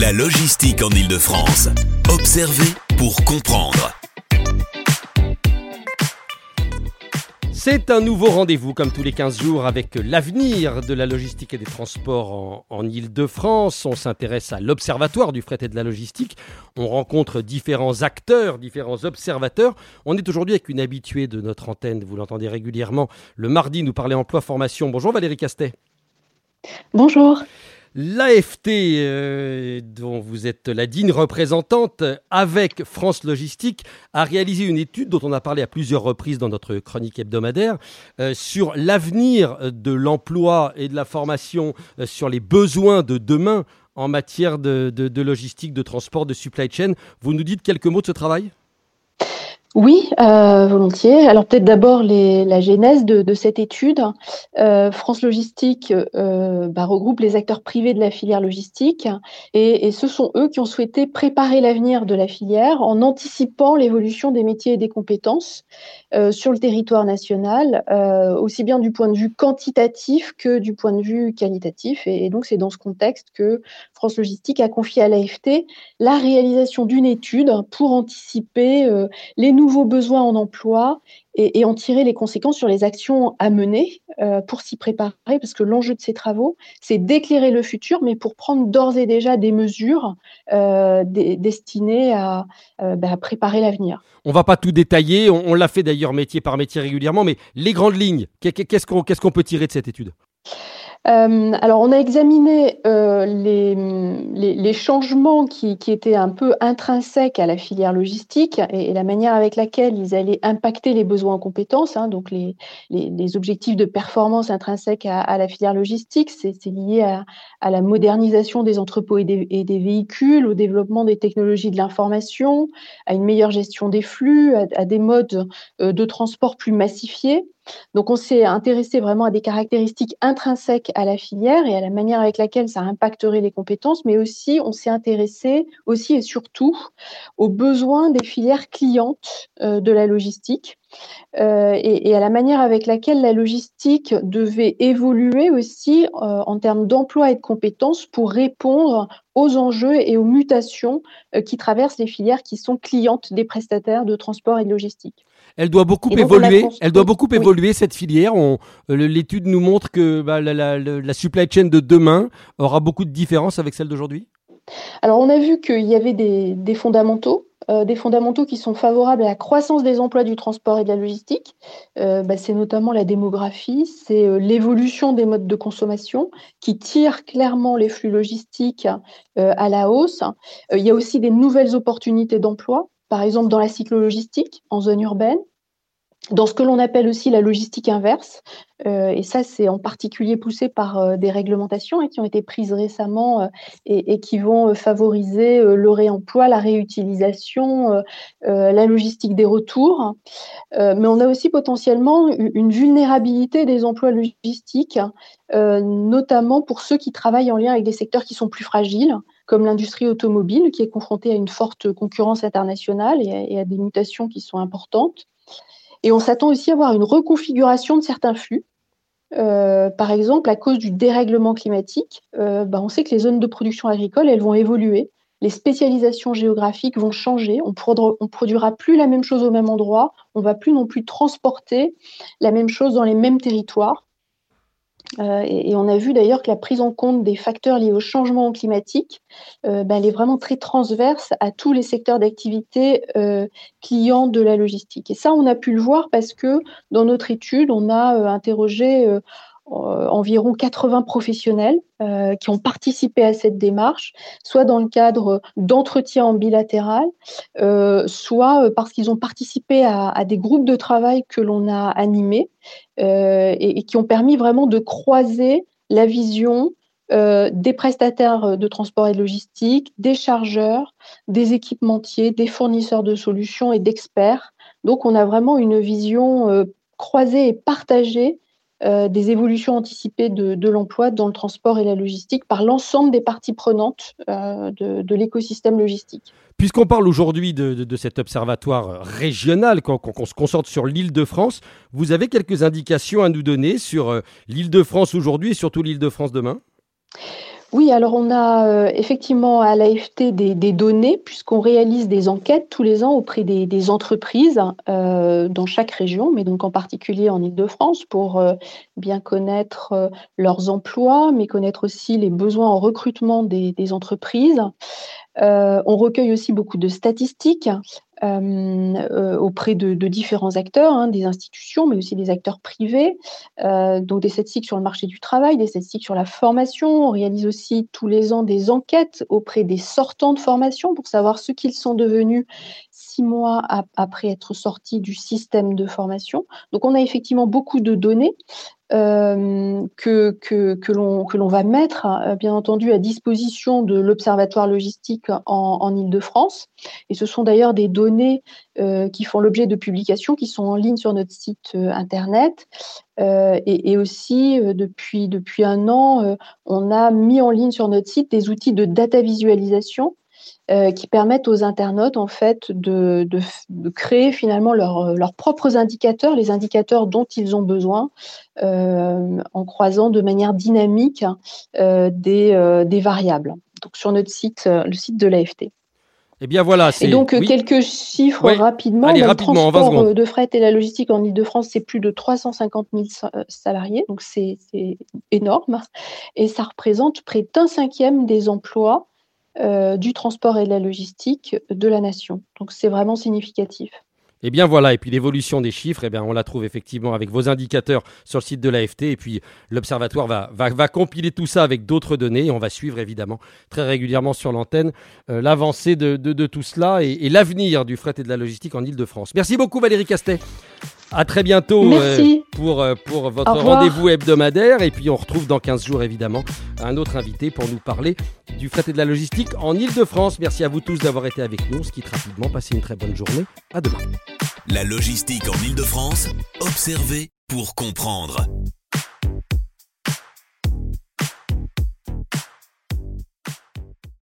La logistique en Ile-de-France. Observer pour comprendre. C'est un nouveau rendez-vous, comme tous les 15 jours, avec l'avenir de la logistique et des transports en, en Ile-de-France. On s'intéresse à l'Observatoire du fret et de la logistique. On rencontre différents acteurs, différents observateurs. On est aujourd'hui avec une habituée de notre antenne, vous l'entendez régulièrement. Le mardi, nous parler emploi formation. Bonjour Valérie Castet. Bonjour. L'AFT, euh, dont vous êtes la digne représentante, avec France Logistique, a réalisé une étude dont on a parlé à plusieurs reprises dans notre chronique hebdomadaire euh, sur l'avenir de l'emploi et de la formation, euh, sur les besoins de demain en matière de, de- de logistique, de transport, de supply chain. Vous nous dites quelques mots de ce travail? Oui, euh, volontiers. Alors peut-être d'abord la genèse de, cette étude. Euh, France Logistique euh, bah, regroupe les acteurs privés de la filière logistique et, ce sont eux qui ont souhaité préparer l'avenir de la filière en anticipant l'évolution des métiers et des compétences sur le territoire national, aussi bien du point de vue quantitatif que du point de vue qualitatif. Et, et donc c'est dans ce contexte que France Logistique a confié à l'AFT la réalisation d'une étude pour anticiper les nouveaux besoins en emploi et, en tirer les conséquences sur les actions à mener euh, pour s'y préparer, parce que l'enjeu de ces travaux, c'est d'éclairer le futur, mais pour prendre d'ores et déjà des mesures euh, destinées à, euh, bah, à préparer l'avenir. On va pas tout détailler, on, l'a fait d'ailleurs métier par métier régulièrement, mais les grandes lignes, qu'est-ce qu'on peut tirer de cette étude? Euh, alors, on a examiné euh, les, changements qui, étaient un peu intrinsèques à la filière logistique et, la manière avec laquelle ils allaient impacter les besoins en compétences, hein, donc les, objectifs de performance intrinsèques à, la filière logistique. C'est lié à, la modernisation des entrepôts et des, véhicules, au développement des technologies de l'information, à une meilleure gestion des flux, à, à des modes euh, de transport plus massifiés. Donc, on s'est intéressé vraiment à des caractéristiques intrinsèques à la filière et à la manière avec laquelle ça impacterait les compétences, mais aussi on s'est intéressé aussi et surtout aux besoins des filières clientes euh, de la logistique euh, et, à la manière avec laquelle la logistique devait évoluer aussi euh, en termes d'emploi et de compétences pour répondre aux enjeux et aux mutations qui traversent les filières qui sont clientes des prestataires de transport et de logistique. Elle doit beaucoup donc, évoluer. construit- Elle doit beaucoup oui. évoluer cette filière. On- euh, L'étude nous montre que bah, la, la- la- la supply chain de demain aura beaucoup de différences avec celle d'aujourd'hui. Alors, on a vu qu'il y avait des, des fondamentaux, euh, des fondamentaux qui sont favorables à la croissance des emplois du transport et de la logistique. Euh, bah, c'est notamment la démographie, c'est euh, l'évolution des modes de consommation qui tire clairement les flux logistiques à la hausse. Il y a aussi des nouvelles opportunités d'emploi, par exemple dans la cyclologistique, en zone urbaine. Dans ce que l'on appelle aussi la logistique inverse, euh, et ça c'est en particulier poussé par euh, des réglementations hein, qui ont été prises récemment euh, et, qui vont favoriser le réemploi, la réutilisation, la logistique des retours. Mais on a aussi potentiellement une vulnérabilité des emplois logistiques, notamment pour ceux qui travaillent en lien avec des secteurs qui sont plus fragiles, comme l'industrie automobile, qui est confrontée à une forte concurrence internationale et à, des mutations qui sont importantes. Et on s'attend aussi à avoir une reconfiguration de certains flux. Euh, par exemple, à cause du dérèglement climatique, euh, bah, on sait que les zones de production agricole, elles vont évoluer. Les spécialisations géographiques vont changer. On ne produira plus la même chose au même endroit. On va plus non plus transporter la même chose dans les mêmes territoires. Euh, et, on a vu d'ailleurs que la prise en compte des facteurs liés au changement climatique, euh, bah, elle est vraiment très transverse à tous les secteurs d'activité euh, clients de la logistique. Et ça, on a pu le voir parce que dans notre étude, on a interrogé environ 80 professionnels euh, qui ont participé à cette démarche, soit dans le cadre d'entretiens en bilatéral, euh, soit parce qu'ils ont participé à, des groupes de travail que l'on a animés euh, et, qui ont permis vraiment de croiser la vision euh, des prestataires de transport et logistique, des chargeurs, des équipementiers, des fournisseurs de solutions et d'experts. Donc on a vraiment une vision euh, croisée et partagée euh, des évolutions anticipées de, l'emploi dans le transport et la logistique par l'ensemble des parties prenantes euh, de, l'écosystème logistique. Puisqu'on parle aujourd'hui de, cet observatoire régional, qu'on qu se concentre sur l'île de France, vous avez quelques indications à nous donner sur euh, l'île de France aujourd'hui et surtout l'île de France demain? Oui, alors on a euh, effectivement à l'AFT des, données, puisqu'on réalise des enquêtes tous les ans auprès des, entreprises euh, dans chaque région, mais donc en particulier en Ile-de-France, pour euh, bien connaître leurs emplois, mais connaître aussi les besoins en recrutement des, entreprises. On recueille aussi beaucoup de statistiques euh, euh, auprès de, différents acteurs, hein, des institutions, mais aussi des acteurs privés, euh, donc des statistiques sur le marché du travail, des statistiques sur la formation. On réalise aussi tous les ans des enquêtes auprès des sortants de formation pour savoir ce qu'ils sont devenus six mois après être sortis du système de formation. Donc on a effectivement beaucoup de données euh, que, que, que l'on va mettre, euh, bien entendu, à disposition de l'Observatoire logistique en, en Ile-de-France. Et ce sont d'ailleurs des données euh, qui font l'objet de publications qui sont en ligne sur notre site Internet. Et, et, aussi, depuis, depuis un an, on a mis en ligne sur notre site des outils de data visualisation euh, qui permettent aux internautes en fait de, de, de créer finalement leur, leurs propres indicateurs, les indicateurs dont ils ont besoin, euh, en croisant de manière dynamique euh, des, euh, des, variables. Donc sur notre site, euh, le site de l'AFT. Eh bien voilà. Et donc oui. quelques chiffres ouais. rapidement. Allez, le rapidement, transport de fret et la logistique en Ile-de-France, c'est plus de 350 000 salariés, donc c'est énorme. Et ça représente près d'un cinquième des emplois euh, du transport et de la logistique de la nation. Donc c'est vraiment significatif. Et eh bien voilà, et puis l'évolution des chiffres, eh bien on la trouve effectivement avec vos indicateurs sur le site de l'AFT, et puis l'Observatoire va, va, va, compiler tout ça avec d'autres données, et on va suivre évidemment très régulièrement sur l'antenne euh, l'avancée de, de, tout cela et, et l'avenir du fret et de la logistique en Ile-de-France. Merci beaucoup Valérie Castet. À très bientôt euh, pour, euh, pour votre rendez-vous hebdomadaire. Et puis on retrouve dans 15 jours évidemment un autre invité pour nous parler du fret et de la logistique en Ile-de-France. Merci à vous tous d'avoir été avec nous. On se quitte rapidement. Passez une très bonne journée. À demain. La logistique en Ile-de-France, observez pour comprendre.